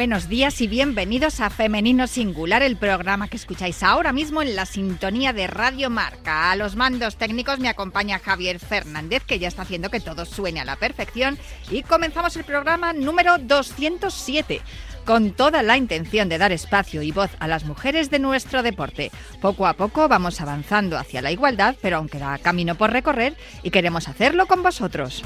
Buenos días y bienvenidos a Femenino Singular, el programa que escucháis ahora mismo en la sintonía de Radio Marca. A los mandos técnicos me acompaña Javier Fernández, que ya está haciendo que todo suene a la perfección. Y comenzamos el programa número 207 con toda la intención de dar espacio y voz a las mujeres de nuestro deporte. Poco a poco vamos avanzando hacia la igualdad, pero aún queda camino por recorrer y queremos hacerlo con vosotros.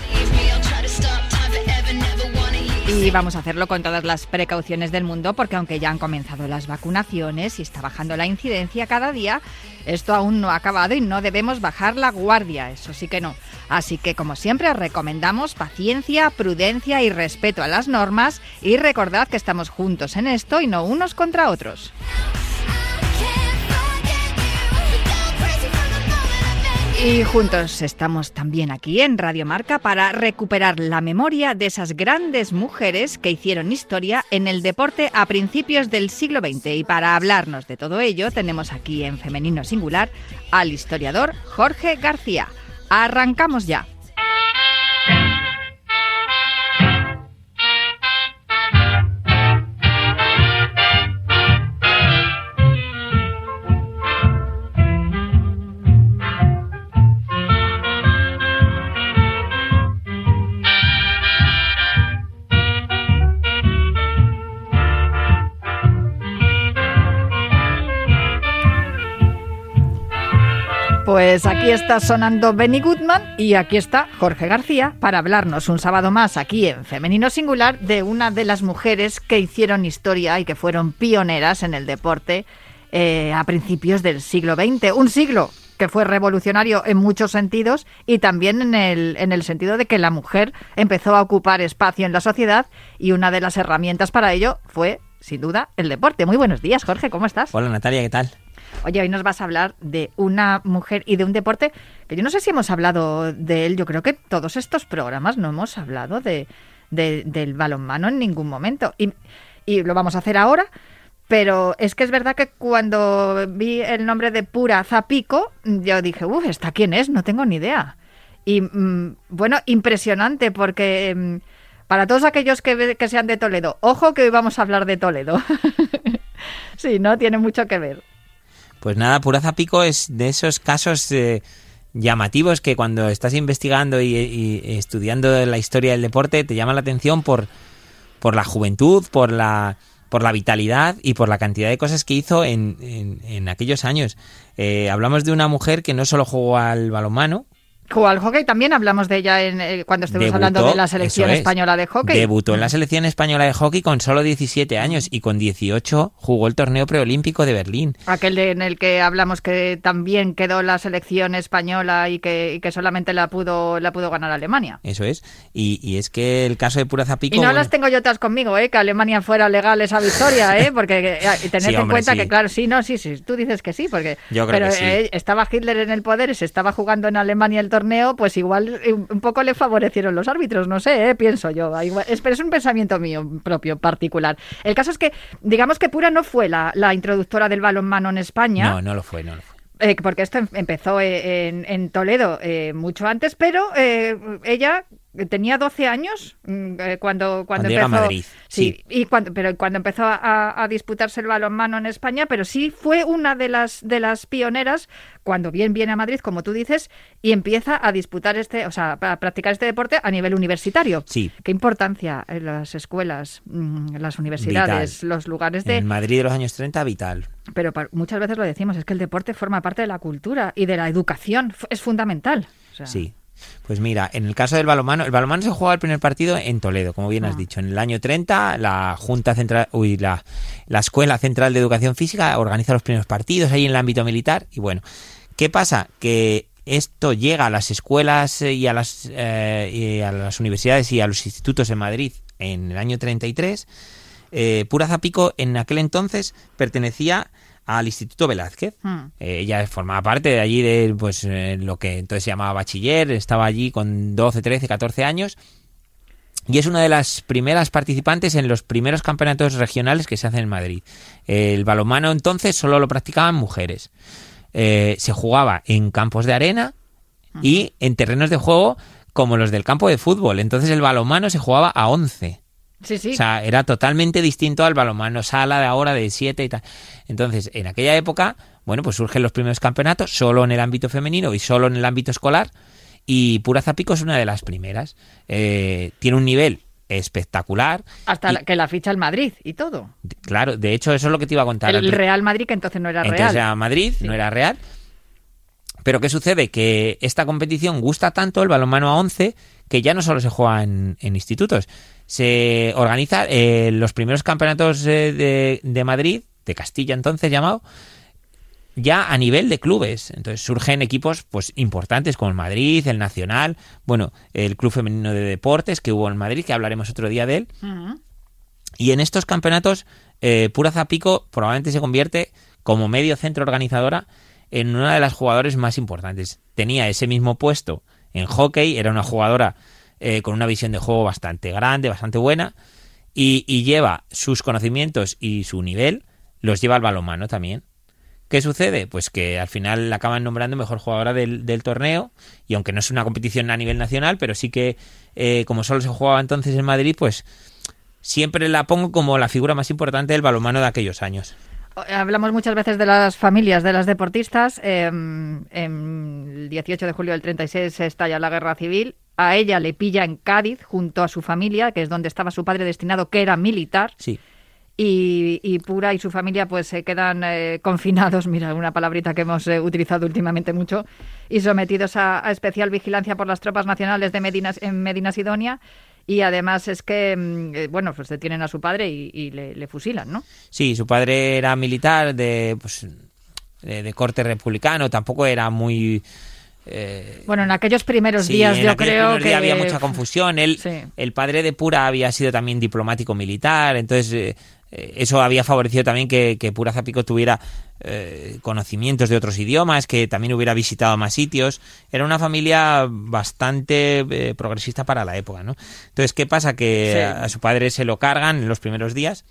Y vamos a hacerlo con todas las precauciones del mundo porque aunque ya han comenzado las vacunaciones y está bajando la incidencia cada día, esto aún no ha acabado y no debemos bajar la guardia, eso sí que no. Así que como siempre recomendamos paciencia, prudencia y respeto a las normas y recordad que estamos juntos en esto y no unos contra otros. Y juntos estamos también aquí en Radio Marca para recuperar la memoria de esas grandes mujeres que hicieron historia en el deporte a principios del siglo XX. Y para hablarnos de todo ello tenemos aquí en Femenino Singular al historiador Jorge García. Arrancamos ya. Pues aquí está sonando Benny Goodman y aquí está Jorge García para hablarnos un sábado más aquí en Femenino Singular de una de las mujeres que hicieron historia y que fueron pioneras en el deporte eh, a principios del siglo XX. Un siglo que fue revolucionario en muchos sentidos y también en el, en el sentido de que la mujer empezó a ocupar espacio en la sociedad y una de las herramientas para ello fue, sin duda, el deporte. Muy buenos días, Jorge, ¿cómo estás? Hola Natalia, ¿qué tal? Oye, hoy nos vas a hablar de una mujer y de un deporte que yo no sé si hemos hablado de él. Yo creo que todos estos programas no hemos hablado de, de- del balonmano en ningún momento. Y, y lo vamos a hacer ahora. Pero es que es verdad que cuando vi el nombre de Pura Zapico, yo dije, uff, ¿esta quién es? No tengo ni idea. Y mm, bueno, impresionante porque mm, para todos aquellos que, que sean de Toledo, ojo que hoy vamos a hablar de Toledo. sí, no tiene mucho que ver. Pues nada, Puraza Pico es de esos casos eh, llamativos que cuando estás investigando y, estudiando la historia del deporte te llama la atención por, por la juventud, por la, por la vitalidad y por la cantidad de cosas que hizo en, en- en aquellos años. Eh, hablamos de una mujer que no solo jugó al balonmano, Jugó al hockey, también hablamos de ella en, eh, cuando estuvimos Debutó, hablando de la selección es. española de hockey. Debutó en la selección española de hockey con solo 17 años y con 18 jugó el torneo preolímpico de Berlín. Aquel de- en el que hablamos que también quedó la selección española y que, y que solamente la pudo, la pudo ganar Alemania. Eso es. Y, y es que el caso de Puraza Pico... Y no bueno, las tengo yo todas conmigo, ¿eh? que Alemania fuera legal esa victoria, ¿eh? porque eh, tened Sí, en hombre, cuenta sí. que, claro, sí, no, sí, sí, tú dices que sí, porque Yo creo pero que sí. eh, estaba Hitler en el poder y se estaba jugando en Alemania el torneo, pues igual eh, un poco le favorecieron los árbitros, no sé, ¿eh? pienso yo. Ah, es, pero es un pensamiento mío propio, particular. El caso es que, digamos que Pura no fue la, la introductora del balonmano en España. No, no lo fue, no lo fue. Eh, porque esto em- empezó en, en Toledo eh, mucho antes, pero eh, ella tenía 12 años mm, eh, cuando, cuando, Cuando llega a empezó. Madrid, Sí, sí. y cuando, pero cuando empezó a, a disputarse el balonmano en España, pero sí fue una de las, de las pioneras cuando bien viene a Madrid, como tú dices, y empieza a disputar este, o sea, a practicar este deporte a nivel universitario. Sí. ¿Qué importancia en las escuelas, mm, las universidades, Vital. los lugares En de el Madrid de los años 30, vital. pero muchas veces lo decimos, es que el deporte forma parte de la cultura y de la educación, es fundamental. O sea, Sí. Pues mira, en el caso del balonmano, el balonmano se jugaba el primer partido en Toledo, como bien has Ah. dicho. En el año 30, la Junta Central, uy, la, la Escuela Central de Educación Física organiza los primeros partidos ahí en el ámbito militar. Y bueno, ¿qué pasa? Que esto llega a las escuelas eh, y a las, eh, y a las universidades y a los institutos en Madrid en el año 33, eh, Pura Zapico en aquel entonces pertenecía al Instituto Velázquez. Hmm. Eh, ella formaba parte de allí de pues eh, lo que entonces se llamaba bachiller, estaba allí con 12, 13, 14 años y es una de las primeras participantes en los primeros campeonatos regionales que se hacen en Madrid. El balonmano entonces solo lo practicaban mujeres. Eh, se jugaba en campos de arena y en terrenos de juego como los del campo de fútbol. Entonces el balonmano se jugaba a 11. Sí, sí. O sea, era totalmente distinto al balonmano sala de ahora de 7 y tal. Entonces, en aquella época, bueno, pues surgen los primeros campeonatos solo en el ámbito femenino y solo en el ámbito escolar. Y Pura Zapico es una de las primeras. Eh, tiene un nivel espectacular. Hasta y- que la ficha el Madrid y todo. Claro, de hecho, eso es lo que te iba a contar. El Real Madrid, que entonces no era Entonces real. era Madrid, no era Real. Pero ¿qué sucede? Que esta competición gusta tanto, el balonmano a 11, que ya no solo se juega en, en institutos. Se organiza eh, los primeros campeonatos eh, de, de Madrid, de Castilla entonces llamado, ya a nivel de clubes. Entonces surgen equipos pues importantes como el Madrid, el Nacional, bueno, el Club Femenino de Deportes que hubo en Madrid, que hablaremos otro día de él. Y en estos campeonatos, eh, Pura Zapico probablemente se convierte como medio centro organizadora en una de las jugadoras más importantes. Tenía ese mismo puesto en hockey, era una jugadora eh, con una visión de juego bastante grande, bastante buena, y, lleva sus conocimientos y su nivel, los lleva al balonmano también. ¿Qué sucede? Pues que al final la acaban nombrando mejor jugadora del, torneo y aunque no es una competición a nivel nacional, pero sí que eh, como solo se jugaba entonces en Madrid, pues siempre la pongo como la figura más importante del balonmano de aquellos años. Hablamos muchas veces de las familias de las deportistas. En el 18 de julio del 36 se estalla la guerra civil. A ella le pilla en Cádiz junto a su familia, que es donde estaba su padre destinado, que era militar. Sí. Y, y Pura y su familia pues se quedan eh, confinados, mira, una palabrita que hemos eh, utilizado últimamente mucho, y sometidos a, a especial vigilancia por las tropas nacionales de Medina, en Medina Sidonia. Y además es que, mm, eh, bueno, pues detienen a su padre y, y le, le fusilan, ¿no? Sí, su padre era militar de, pues, de, de corte republicano, tampoco era muy... eh, Bueno, en aquellos primeros Sí, días yo creo que había mucha confusión. Él, Sí. El padre de Pura había sido también diplomático militar, entonces eh, eh, eso había favorecido también que, que Pura Zapico tuviera eh, conocimientos de otros idiomas, que también hubiera visitado más sitios. Era una familia bastante progresista para la época, ¿no? Entonces, ¿qué pasa? Que Sí. a, a su padre se lo cargan en los primeros días.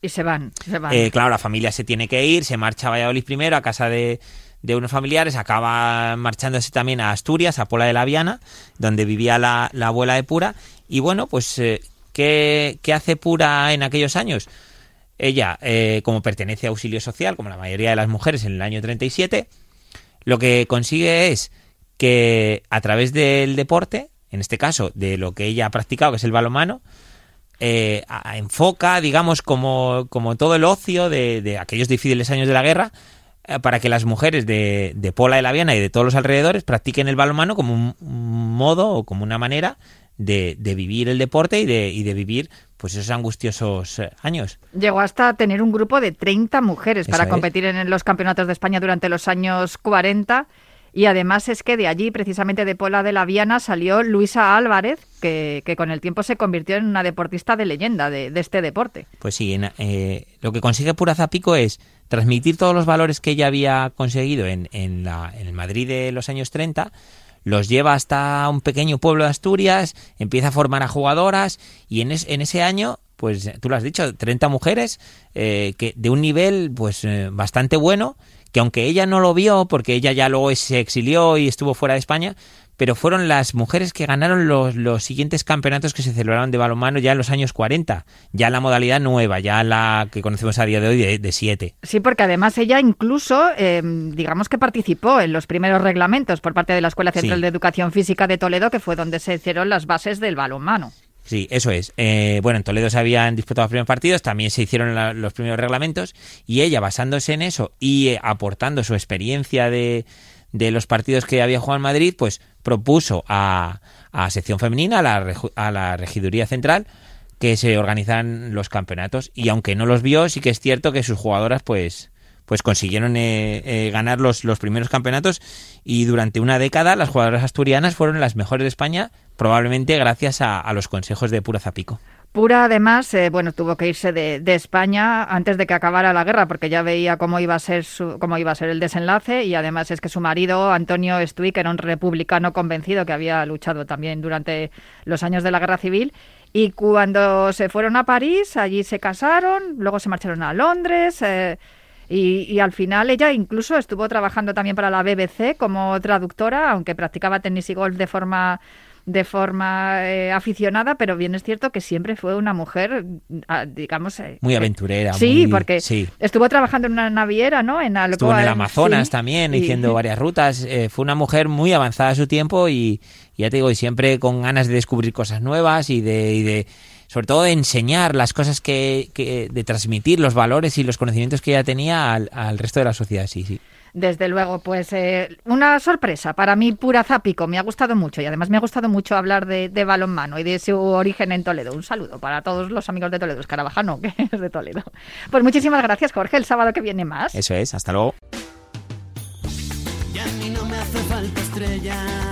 y se van, se van. Claro, la familia se tiene que ir, se marcha a Valladolid primero, a casa de, de unos familiares, acaba marchándose también a Asturias, a Pola de la Viana, donde vivía la, la abuela de Pura. Y bueno, pues, eh, ¿qué, qué hace Pura en aquellos años? Ella, eh, como pertenece a Auxilio Social, como la mayoría de las mujeres en el año 37, lo que consigue es que a través del deporte, en este caso de lo que ella ha practicado, que es el balonmano, eh, enfoca, digamos, como, como todo el ocio de, de aquellos difíciles años de la guerra, para que las mujeres de, de Pola de la Viana y de todos los alrededores practiquen el balonmano como un, un modo o como una manera de, de vivir el deporte y de, y de vivir pues esos angustiosos eh, años. Llegó hasta tener un grupo de 30 mujeres Eso para es. competir en los campeonatos de España durante los años 40. Y además es que de allí, precisamente de Pola de la Viana, salió Luisa Álvarez, que, que con el tiempo se convirtió en una deportista de leyenda de, de este deporte. Pues sí, en- eh, lo que consigue Pura Zapico es transmitir todos los valores que ella había conseguido en, en, la, en el Madrid de los años 30, los lleva hasta un pequeño pueblo de Asturias, empieza a formar a jugadoras y en, en ese año, pues tú lo has dicho, 30 mujeres eh, que de un nivel pues eh, bastante bueno, que aunque ella no lo vio, porque ella ya luego se exilió y estuvo fuera de España, pero fueron las mujeres que ganaron los, los siguientes campeonatos que se celebraron de balonmano ya en los años 40, ya la modalidad nueva, ya la que conocemos a día de hoy de, de siete. Sí, porque además ella incluso, eh, digamos que participó en los primeros reglamentos por parte de la Escuela Central Sí. de Educación Física de Toledo, que fue donde se hicieron las bases del balonmano. Sí, eso es. Eh, bueno, en Toledo se habían disputado los primeros partidos, también se hicieron los primeros reglamentos y ella, basándose en eso y eh, aportando su experiencia de, de los partidos que había jugado en Madrid, pues propuso a, a sección femenina, a la, a la regiduría central, que se organizaran los campeonatos. Y aunque no los vio, sí que es cierto que sus jugadoras, pues pues consiguieron eh, eh, ganar los, los primeros campeonatos y durante una década las jugadoras asturianas fueron las mejores de España, probablemente gracias a, a los consejos de Pura Zapico. Pura, además, eh, bueno, tuvo que irse de, España antes de que acabara la guerra, porque ya veía cómo iba a ser su, cómo iba a ser el desenlace, y además es que su marido, Antonio que era un republicano convencido que había luchado también durante los años de la guerra civil, y cuando se fueron a París, allí se casaron, luego se marcharon a Londres. Eh, y, y, al final ella incluso estuvo trabajando también para la BBC como traductora, aunque practicaba tenis y golf de forma de forma eh, aficionada, pero bien es cierto que siempre fue una mujer, ah, digamos... Eh, muy aventurera. Sí, porque estuvo trabajando en una naviera, ¿no? En estuvo en el Amazonas también, haciendo varias rutas. Eh, fue una mujer muy avanzada a su tiempo y, ya te digo, y siempre con ganas de descubrir cosas nuevas y de, y de sobre todo de enseñar las cosas que, que, de transmitir los valores y los conocimientos que ella tenía al, al resto de la sociedad, sí, sí. Desde luego, pues eh, una sorpresa para mí pura Zápico, me ha gustado mucho y además me ha gustado mucho hablar de, de, balonmano y de su origen en Toledo. Un saludo para todos los amigos de Toledo, Escarabajano, que es de Toledo. Pues muchísimas gracias, Jorge, el sábado que viene más. Eso es, hasta luego. a mí no me hace falta estrella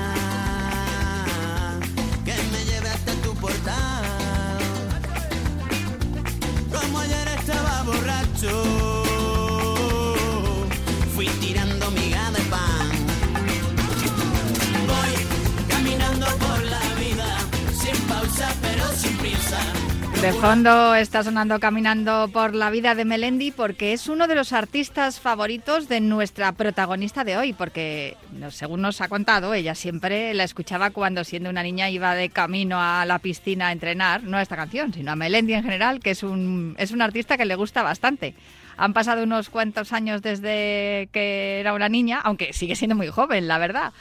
De fondo está sonando Caminando por la vida de Melendi porque es uno de los artistas favoritos de nuestra protagonista de hoy, porque según nos ha contado, ella siempre la escuchaba cuando siendo una niña iba de camino a la piscina a entrenar, no a esta canción, sino a Melendi en general, que es un, es un artista que le gusta bastante. Han pasado unos cuantos años desde que era una niña, aunque sigue siendo muy joven, la verdad.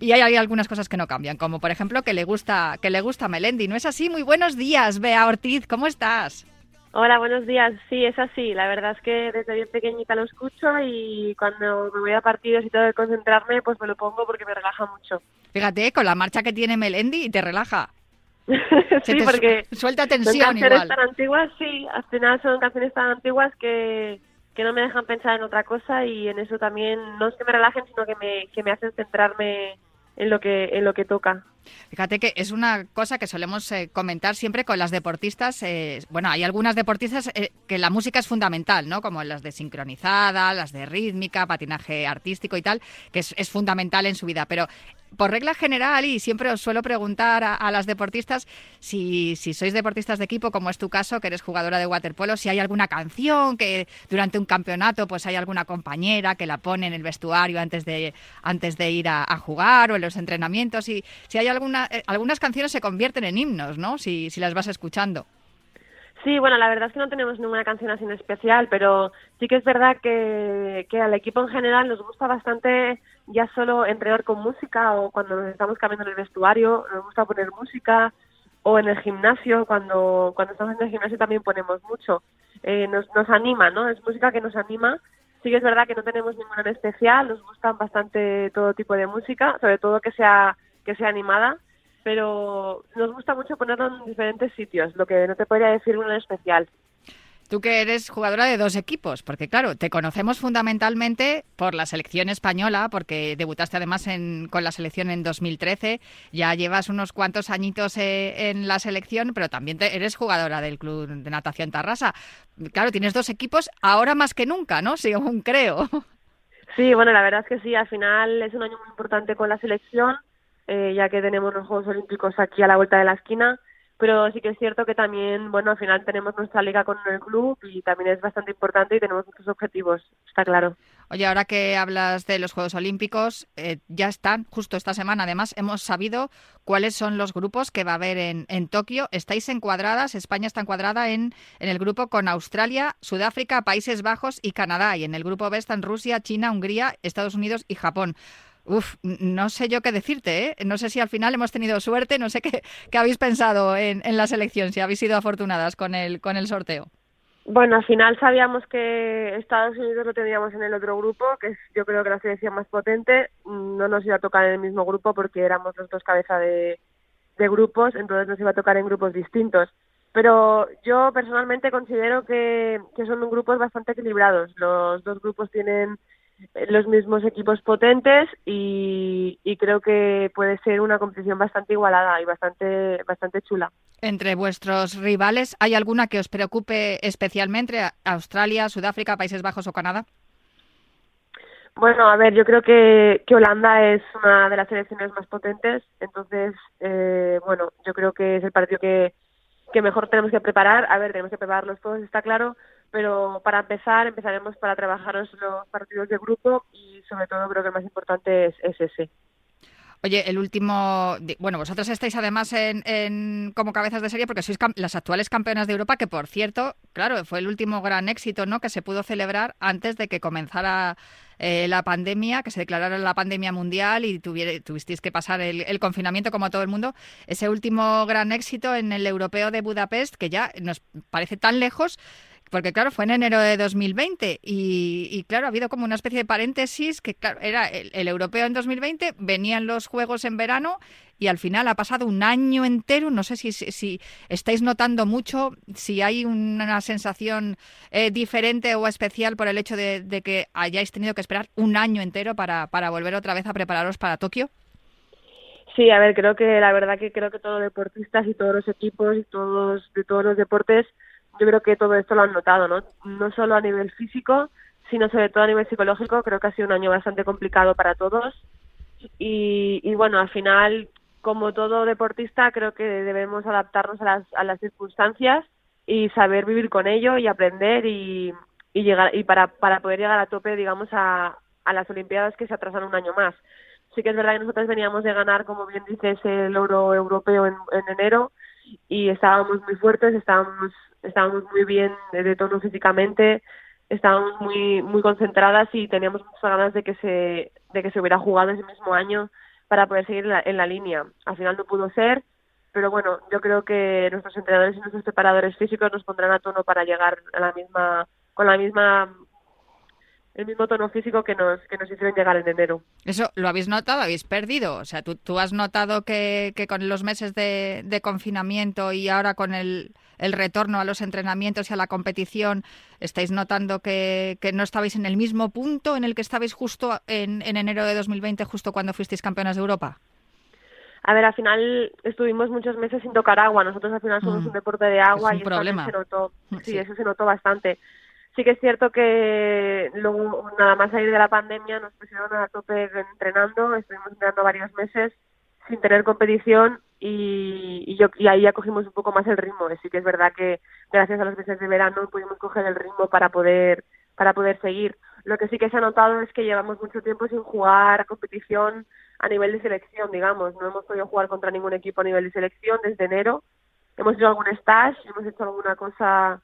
Y hay, algunas cosas que no cambian, como por ejemplo que le gusta que le gusta Melendi. ¿No es así? Muy buenos días, Bea Ortiz, ¿cómo estás? Hola, buenos días. Sí, es así. La verdad es que desde bien pequeñita lo escucho y cuando me voy a partidos y tengo que concentrarme, pues me lo pongo porque me relaja mucho. Fíjate, con la marcha que tiene Melendi y te relaja. sí, porque suelta tensión son canciones tan antiguas, sí, al final son canciones tan antiguas que, que no me dejan pensar en otra cosa y en eso también no es que me relajen, sino que me, que me hacen centrarme en lo que en lo que toca. Fíjate que es una cosa que solemos eh, comentar siempre con las deportistas. Eh, bueno, hay algunas deportistas eh, que la música es fundamental, ¿no? Como las de sincronizada, las de rítmica, patinaje artístico y tal, que es, es fundamental en su vida. Pero por regla general, y siempre os suelo preguntar a, las deportistas si, si, sois deportistas de equipo, como es tu caso, que eres jugadora de waterpolo, si hay alguna canción que durante un campeonato pues hay alguna compañera que la pone en el vestuario antes de, antes de ir a, jugar o en los entrenamientos, y si hay alguna, eh, algunas canciones se convierten en himnos, ¿no? Si, si las vas escuchando. Sí, bueno, la verdad es que no tenemos ninguna canción así en especial, pero sí que es verdad que, que al equipo en general nos gusta bastante ya solo entrenar con música o cuando nos estamos cambiando en el vestuario, nos gusta poner música o en el gimnasio, cuando, cuando estamos en el gimnasio también ponemos mucho. Eh, nos, nos anima, ¿no? Es música que nos anima. Sí que es verdad que no tenemos ninguna en especial, nos gustan bastante todo tipo de música, sobre todo que sea, que sea animada pero nos gusta mucho ponerlo en diferentes sitios, lo que no te podría decir uno en especial. Tú que eres jugadora de dos equipos, porque claro, te conocemos fundamentalmente por la selección española, porque debutaste además con la selección en 2013, ya llevas unos cuantos añitos eh, en la selección, pero también eres jugadora del Club de Natación Tarrasa. Claro, tienes dos equipos ahora más que nunca, ¿no? Según creo. Sí, bueno, la verdad es que sí, al final es un año muy importante con la selección eh, ya que tenemos los Juegos Olímpicos aquí a la vuelta de la esquina, pero sí que es cierto que también, bueno, al final tenemos nuestra liga con el club y también es bastante importante y tenemos muchos objetivos, está claro. Oye, ahora que hablas de los Juegos Olímpicos, eh, ya están, justo esta semana además, hemos sabido cuáles son los grupos que va a haber en, Tokio. Estáis encuadradas, España está encuadrada en, en el grupo con Australia, Sudáfrica, Países Bajos y Canadá. Y en el grupo B están Rusia, China, Hungría, Estados Unidos y Japón. Uf, no sé yo qué decirte, ¿eh? No sé si al final hemos tenido suerte, no sé qué, habéis pensado en, en, la selección, si habéis sido afortunadas con el, con el sorteo. Bueno, al final sabíamos que Estados Unidos lo teníamos en el otro grupo, que es yo creo que la selección más potente. No nos iba a tocar en el mismo grupo porque éramos los dos cabeza de, de grupos, entonces nos iba a tocar en grupos distintos. Pero yo personalmente considero que, que son grupos bastante equilibrados. Los dos grupos tienen los mismos equipos potentes y, y creo que puede ser una competición bastante igualada y bastante bastante chula. Entre vuestros rivales, ¿hay alguna que os preocupe especialmente? ¿Australia, Sudáfrica, Países Bajos o Canadá? Bueno, a ver, yo creo que, que Holanda es una de las selecciones más potentes, entonces, eh, bueno, yo creo que es el partido que, que mejor tenemos que preparar. A ver, tenemos que prepararlos todos, está claro, pero para empezar, empezaremos para trabajaros los partidos de grupo y sobre todo creo que el más importante es, es ese. Oye, el último, bueno, vosotros estáis además en, en- como cabezas de serie porque sois las actuales campeonas de Europa, que por cierto, claro, fue el último gran éxito, ¿no? Que se pudo celebrar antes de que comenzara eh, la pandemia, que se declarara la pandemia mundial y tuvisteis que pasar el, el confinamiento como todo el mundo. Ese último gran éxito en el europeo de Budapest, que ya nos parece tan lejos, porque claro, fue en enero de 2020 y, y, claro, ha habido como una especie de paréntesis que claro, era el, el, europeo en 2020, venían los juegos en verano y al final ha pasado un año entero, no sé si, si, si estáis notando mucho, si hay una sensación eh, diferente o especial por el hecho de, que hayáis tenido que esperar un año entero para, para volver otra vez a prepararos para Tokio. Sí, a ver, creo que la verdad que creo que todos los deportistas y todos los equipos y todos de todos los deportes yo creo que todo esto lo han notado, ¿no? No solo a nivel físico, sino sobre todo a nivel psicológico. Creo que ha sido un año bastante complicado para todos. Y, y bueno, al final, como todo deportista, creo que debemos adaptarnos a las, a las circunstancias y saber vivir con ello y aprender y, y llegar y para, para poder llegar a tope, digamos, a, a las Olimpiadas que se atrasan un año más. Sí que es verdad que nosotros veníamos de ganar, como bien dices, el oro europeo en, en enero y estábamos muy fuertes, estábamos estábamos muy bien de tono físicamente, estábamos muy muy concentradas y teníamos muchas ganas de que se de que se hubiera jugado ese mismo año para poder seguir en la, línea. Al final no pudo ser, pero bueno, yo creo que nuestros entrenadores y nuestros preparadores físicos nos pondrán a tono para llegar a la misma con la misma el mismo tono físico que nos que nos hicieron llegar en enero. Eso lo habéis notado, habéis perdido. O sea, tú, tú has notado que, que con los meses de, de, confinamiento y ahora con el, el, retorno a los entrenamientos y a la competición, estáis notando que, que, no estabais en el mismo punto en el que estabais justo en, en enero de 2020, justo cuando fuisteis campeonas de Europa. A ver, al final estuvimos muchos meses sin tocar agua. Nosotros al final somos mm. un deporte de agua es un y problema. se notó. Sí, sí, eso se notó bastante sí que es cierto que luego nada más salir de la pandemia nos pusieron a tope entrenando, estuvimos entrenando varios meses sin tener competición y, y, yo, y ahí ya cogimos un poco más el ritmo. Sí que es verdad que gracias a los meses de verano pudimos coger el ritmo para poder para poder seguir. Lo que sí que se ha notado es que llevamos mucho tiempo sin jugar competición a nivel de selección, digamos. No hemos podido jugar contra ningún equipo a nivel de selección desde enero. Hemos hecho algún stage, hemos hecho alguna cosa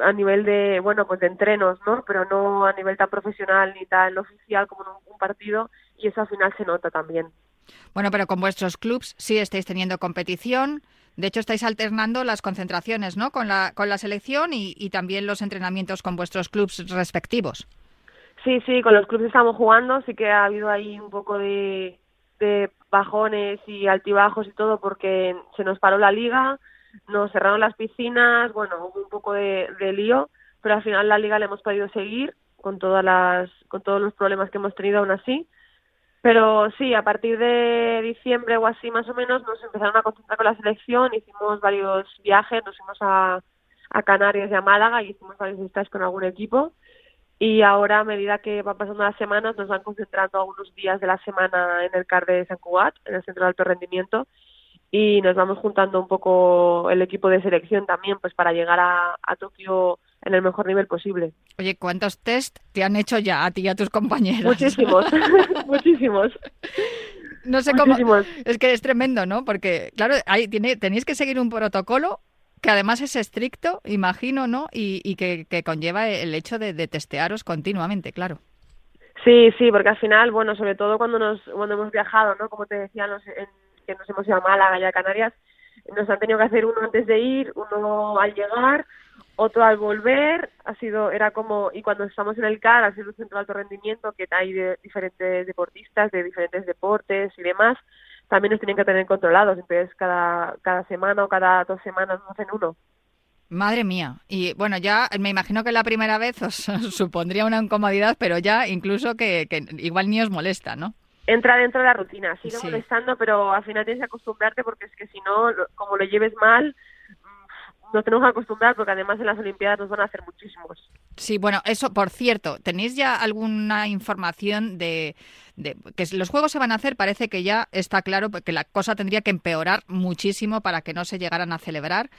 a nivel de bueno pues de entrenos no pero no a nivel tan profesional ni tan oficial como en un, partido y eso al final se nota también bueno pero con vuestros clubs sí estáis teniendo competición. De hecho estáis alternando las concentraciones no con la con la selección y, también los entrenamientos con vuestros clubs respectivos. Sí sí con los clubs estamos jugando sí que ha habido ahí un poco de de bajones y altibajos y todo porque se nos paró la liga nos cerraron las piscinas, bueno, hubo un poco de, de, lío, pero al final la liga la hemos podido seguir con todas las, con todos los problemas que hemos tenido aún así. Pero sí, a partir de diciembre o así más o menos nos empezaron a concentrar con la selección, hicimos varios viajes, nos fuimos a, Canarias y a Málaga y hicimos varios stages con algún equipo. Y ahora, a medida que van pasando las semanas, nos van concentrando algunos días de la semana en el CAR de San Cugat, en el Centro de Alto Rendimiento, y nos vamos juntando un poco el equipo de selección también pues para llegar a, Tokio en el mejor nivel posible. Oye, ¿cuántos test te han hecho ya a ti y a tus compañeros? Muchísimos, muchísimos. No sé muchísimos. cómo. Es que es tremendo, ¿no? Porque, claro, hay, tiene, tenéis que seguir un protocolo que además es estricto, imagino, ¿no? Y, y que, que, conlleva el hecho de, de testearos continuamente, claro. Sí, sí, porque al final, bueno, sobre todo cuando nos cuando hemos viajado, ¿no? Como te decía, nos, en, que nos hemos ido a Málaga y a Canarias, nos han tenido que hacer uno antes de ir, uno al llegar, otro al volver, ha sido, era como, y cuando estamos en el CAR, ha sido un centro de alto rendimiento que hay de diferentes deportistas, de diferentes deportes y demás, también nos tienen que tener controlados, entonces cada, cada semana o cada dos semanas nos hacen uno. Madre mía. Y bueno, ya me imagino que la primera vez os supondría una incomodidad, pero ya incluso que, que igual ni os molesta, ¿no? Entra dentro de la rutina, sigue Sí. molestando, pero al final tienes que acostumbrarte porque es que si no, como lo lleves mal, nos tenemos que acostumbrar porque además en las Olimpiadas nos van a hacer muchísimos. Sí, bueno, eso, por cierto, ¿tenéis ya alguna información de, de que los juegos se van a hacer? Parece que ya está claro que la cosa tendría que empeorar muchísimo para que no se llegaran a celebrar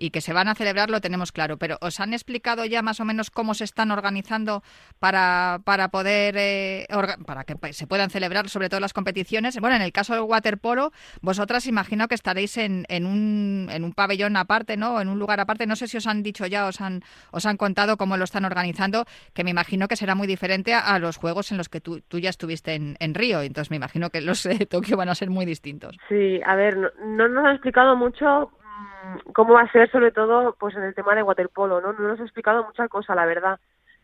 y que se van a celebrar lo tenemos claro, pero ¿os han explicado ya más o menos cómo se están organizando para, para poder, eh, para que se puedan celebrar sobre todo las competiciones? Bueno, en el caso del waterpolo, vosotras imagino que estaréis en, en, un, en un pabellón aparte, ¿no? En un lugar aparte. No sé si os han dicho ya, os han, os han contado cómo lo están organizando, que me imagino que será muy diferente a, los juegos en los que tú, tú ya estuviste en, en Río. Entonces me imagino que los de Tokio van a ser muy distintos. Sí, a ver, no, no nos han explicado mucho cómo va a ser, sobre todo pues en el tema de waterpolo, ¿no? No nos ha explicado mucha cosa, la verdad.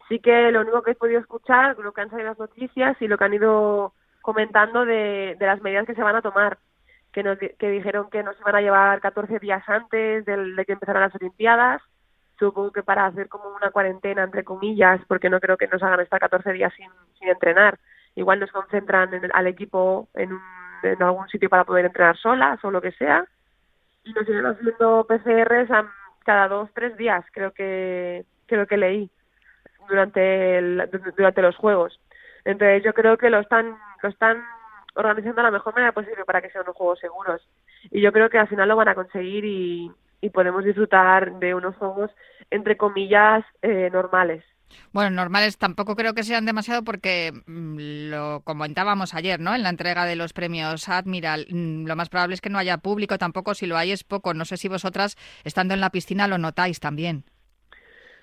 Sí que lo único que he podido escuchar, lo que han salido las noticias y lo que han ido comentando de, las medidas que se van a tomar, que, nos, que dijeron que nos iban a llevar 14 días antes del- de que empezaran las Olimpiadas, supongo que para hacer como una cuarentena, entre comillas, porque no creo que nos hagan estar 14 días sin, sin entrenar. Igual nos concentran en al equipo en, un- en algún sitio para poder entrenar solas o lo que sea y nos irán haciendo PCRs a- cada dos, tres días, creo que creo que leí durante durante los juegos. Entonces yo creo que lo están lo están organizando de la mejor manera posible para que sean unos juegos seguros. Y yo creo que al final lo van a conseguir y, y podemos disfrutar de unos juegos entre comillas eh, normales. Bueno, normales tampoco creo que sean demasiado porque mm, lo comentábamos ayer, ¿no? En la entrega de los premios Admiral, mm, lo más probable es que no haya público tampoco, si lo hay es poco. No sé si vosotras, estando en la piscina, lo notáis también.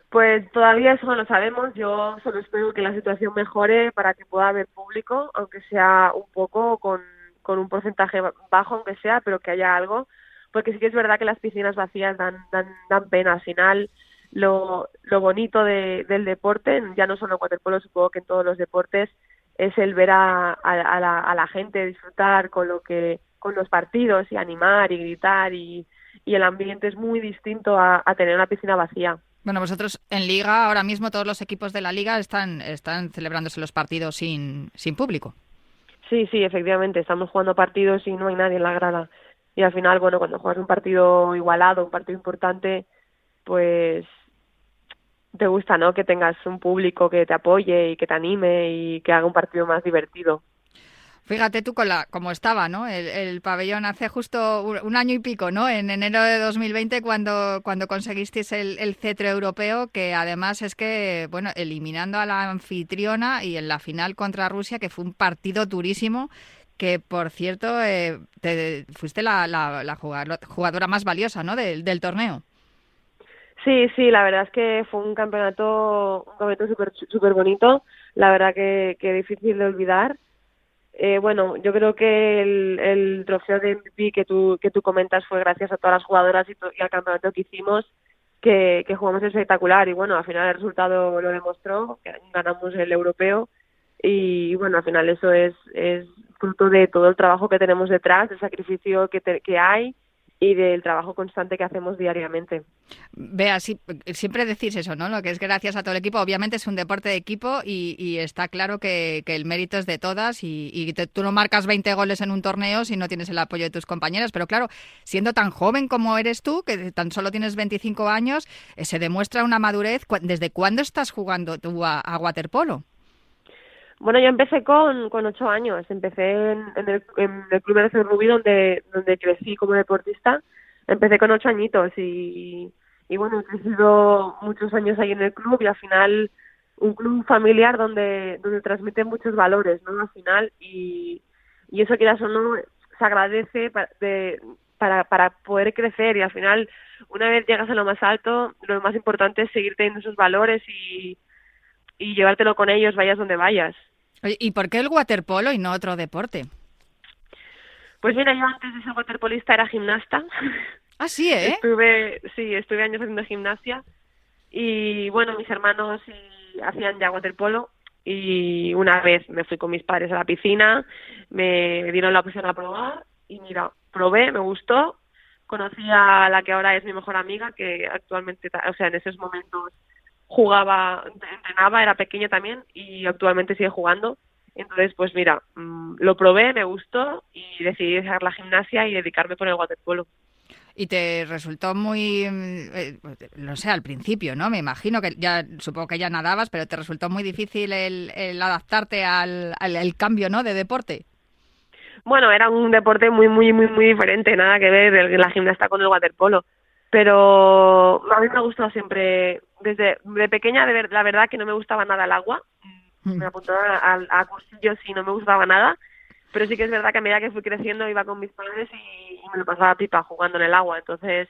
Pues todavía eso no lo sabemos. Yo solo espero que la situación mejore para que pueda haber público, aunque sea un poco, con, con un porcentaje ba- bajo, aunque sea, pero que haya algo. Porque sí que es verdad que las piscinas vacías dan, dan, dan pena. Al final, lo, lo bonito de, del deporte, ya no solo en waterpolo, supongo que en todos los deportes, es el ver a, a, a la, a la gente disfrutar con lo que con los partidos y animar y gritar y, y el ambiente es muy distinto a, a tener una piscina vacía. Bueno, vosotros en Liga, ahora mismo todos los equipos de la Liga están, están celebrándose los partidos sin, sin público. Sí, sí, efectivamente, estamos jugando partidos y no hay nadie en la grada. Y al final, bueno, cuando juegas un partido igualado, un partido importante, pues te gusta, ¿no? Que tengas un público que te apoye y que te anime y que haga un partido más divertido. Fíjate tú con la, cómo estaba, ¿no? El, el pabellón hace justo un, año y pico, ¿no? En enero de 2020 cuando, cuando conseguisteis el, el cetro europeo, que además es que, bueno, eliminando a la anfitriona y en la final contra Rusia, que fue un partido durísimo, que por cierto, eh, te, fuiste la, la, la jugadora, más valiosa, ¿no? Del torneo. Sí, sí, la verdad es que fue un campeonato, un campeonato súper super bonito, la verdad que, que difícil de olvidar. Eh, bueno, yo creo que el, el trofeo de MVP que tú, que tú comentas fue gracias a todas las jugadoras y, y al campeonato que hicimos, que, que jugamos espectacular. Y bueno, al final el resultado lo demostró, ganamos el europeo. Y bueno, al final eso es, es fruto de todo el trabajo que tenemos detrás, del sacrificio que, te- que hay y del trabajo constante que hacemos diariamente. Vea, sí, siempre decís eso, ¿no? Lo que es gracias a todo el equipo. Obviamente es un deporte de equipo y, está claro que, el mérito es de todas y, y tú no marcas 20 goles en un torneo si no tienes el apoyo de tus compañeras. Pero claro, siendo tan joven como eres tú, que tan solo tienes 25 años, eh, se demuestra una madurez. ¿Desde cuándo estás jugando tú a waterpolo? Bueno, yo empecé con, con ocho años. Empecé en, en el, en el Club de Rubí, donde, donde crecí como deportista. Empecé con ocho añitos y, y bueno, he crecido muchos años ahí en el club y al final un club familiar donde, donde transmiten muchos valores, ¿no? Al final y, y eso quieras o no se agradece pa- de, para, para poder crecer y al final una vez llegas a lo más alto, lo más importante es seguir teniendo esos valores y, y llevártelo con ellos vayas donde vayas. ¿Y por qué el waterpolo y no otro deporte? Pues mira, yo antes de ser waterpolista era gimnasta. Ah, sí, ¿eh? Estuve, sí, estuve años haciendo gimnasia y bueno, mis hermanos sí hacían ya waterpolo y una vez me fui con mis padres a la piscina, me dieron la opción a probar y mira, probé, me gustó, conocí a la que ahora es mi mejor amiga, que actualmente, o sea, en esos momentos jugaba, entrenaba, era pequeña también y actualmente sigue jugando. Entonces, pues mira, mm, lo probé, me gustó y decidí dejar la gimnasia y dedicarme por el waterpolo. Y te resultó muy, mm, eh, no sé, al principio, ¿no? Me imagino que ya, supongo que ya nadabas, pero te resultó muy difícil el, el adaptarte al, al- al cambio, ¿no? De deporte. Bueno, era un deporte muy, muy, muy, muy diferente, nada que ver el- la gimnasta con el waterpolo. Pero a mí me ha gustado siempre, desde de pequeña, de ver- la verdad que no me gustaba nada el agua. Me apuntaba a, a cursillos y no me gustaba nada. Pero sí que es verdad que a medida que fui creciendo iba con mis padres y, y me lo pasaba pipa jugando en el agua. Entonces,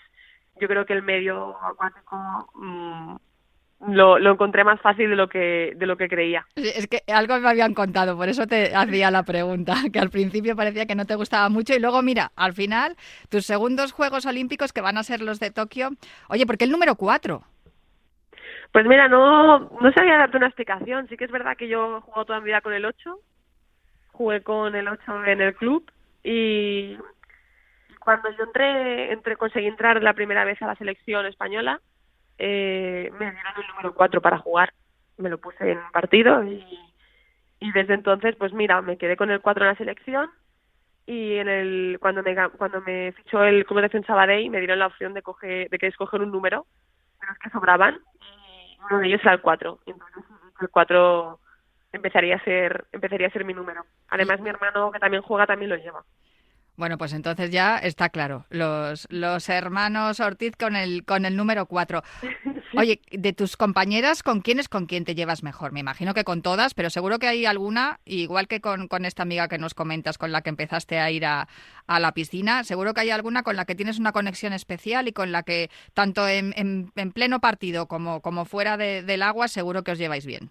yo creo que el medio acuático mm, lo, lo encontré más fácil de lo que de lo que creía. Es que algo me habían contado, por eso te hacía la pregunta, que al principio parecía que no te gustaba mucho y luego mira, al final tus segundos Juegos Olímpicos que van a ser los de Tokio, oye, ¿por qué el número 4? Pues mira, no, no sabía darte una explicación. Sí que es verdad que yo he jugado toda mi vida con el 8. Jugué con el 8 en el club y cuando yo entré, entré conseguí entrar la primera vez a la selección española, eh, me dieron el número 4 para jugar. Me lo puse en partido y, y desde entonces, pues mira, me quedé con el 4 en la selección y en el cuando me cuando me fichó el Club de Sabadell me dieron la opción de coger de que escoger un número de los que sobraban y uno de ellos era el 4 entonces el 4 empezaría a ser empezaría a ser mi número además mi hermano que también juega también lo lleva Bueno, pues entonces ya está claro, los, los hermanos Ortiz con el, con el número 4. Oye, de tus compañeras, ¿con quién es con quién te llevas mejor? Me imagino que con todas, pero seguro que hay alguna, igual que con, con esta amiga que nos comentas, con la que empezaste a ir a, a la piscina, seguro que hay alguna con la que tienes una conexión especial y con la que, tanto en, en- en pleno partido como, como fuera de- del agua, seguro que os lleváis bien.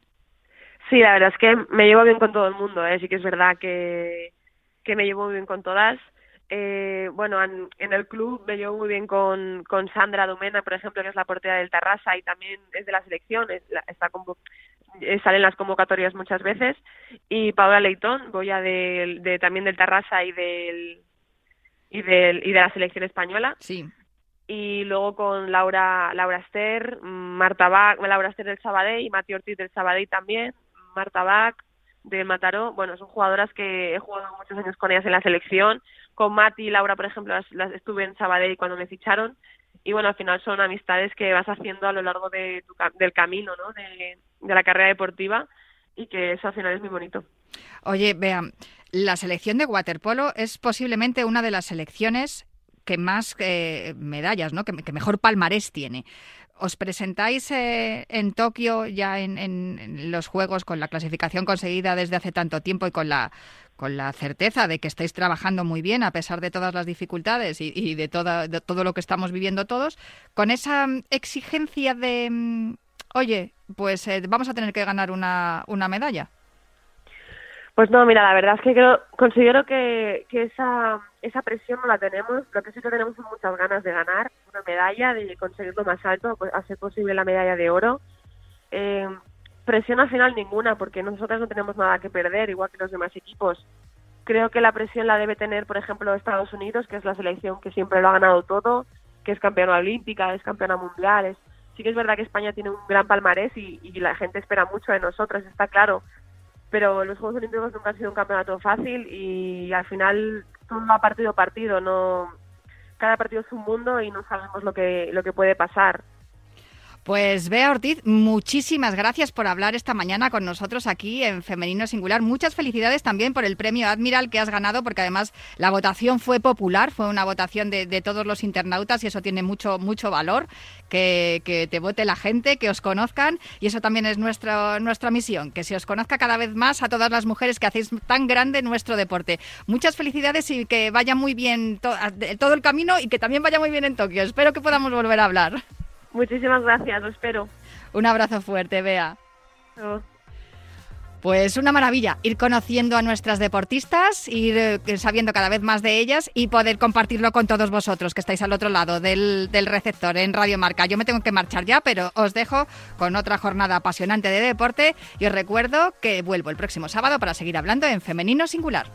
Sí, la verdad es que me llevo bien con todo el mundo, ¿eh? sí que es verdad que, que me llevo muy bien con todas. Eh, bueno, en, en el club me llevo muy bien con, con Sandra Domena, por ejemplo, que es la portera del Tarrasa y también es de la selección, es la- está convo- eh, sale en las convocatorias muchas veces. Y Paola Leitón, Goya de, también del Tarrasa y del y del y de la selección española Sí. y luego con Laura Laura Ester, Marta Bach, Laura Ester del Sabadell y Mati Ortiz del Sabadell también, Marta Bach del Mataró, bueno, son jugadoras que he jugado muchos años con ellas en la selección, con Mati y Laura, por ejemplo, las, estuve en Sabadell cuando me ficharon y bueno, al final son amistades que vas haciendo a lo largo de tu del camino, ¿no? De, de la carrera deportiva y que eso al final es muy bonito. Oye, vean, la selección de waterpolo es posiblemente una de las selecciones que más eh, medallas, ¿no? Que, que mejor palmarés tiene. ¿Os presentáis eh, en Tokio ya en, en- los Juegos con la clasificación conseguida desde hace tanto tiempo y con la con la certeza de que estáis trabajando muy bien a pesar de todas las dificultades y, de, toda- todo lo que estamos viviendo todos, con esa mm, exigencia de, mm, oye, pues eh, vamos a tener que ganar una, una medalla? Pues no, mira, la verdad es que creo, considero que, esa, presión no la tenemos. Lo que sí que tenemos son muchas ganas de ganar una medalla, de conseguir lo más alto, pues, a ser posible la medalla de oro. Eh, presión al final ninguna, porque nosotros no tenemos nada que perder, igual que los demás equipos. Creo que la presión la debe tener, por ejemplo, Estados Unidos, que es la selección que siempre lo ha ganado todo, que es campeona olímpica, es campeona mundial. es- Sí que es verdad que España tiene un gran palmarés y la gente espera mucho de nosotros, está claro pero los Juegos Olímpicos nunca han sido un campeonato fácil y al final todo va partido a partido, no cada partido es un mundo y no sabemos lo que lo que puede pasar. Pues Bea Ortiz, muchísimas gracias por hablar esta mañana con nosotros aquí en Femenino Singular. Muchas felicidades también por el premio Admiral que has ganado, porque además la votación fue popular, fue una votación de, todos los internautas y eso tiene mucho, mucho valor, que, que te vote la gente, que os conozcan y eso también es nuestro, nuestra misión, que se os conozca cada vez más a todas las mujeres que hacéis tan grande nuestro deporte. Muchas felicidades y que vaya muy bien to- todo el camino y que también vaya muy bien en Tokio. Espero que podamos volver a hablar. Muchísimas gracias, lo espero. Un abrazo fuerte, Bea. Pues una maravilla, ir conociendo a nuestras deportistas, ir eh, sabiendo cada vez más de ellas y poder compartirlo con todos vosotros que estáis al otro lado del, del receptor en Radio Marca. Yo me tengo que marchar ya, pero os dejo con otra jornada apasionante de deporte y os recuerdo que vuelvo el próximo sábado para seguir hablando en Femenino Singular.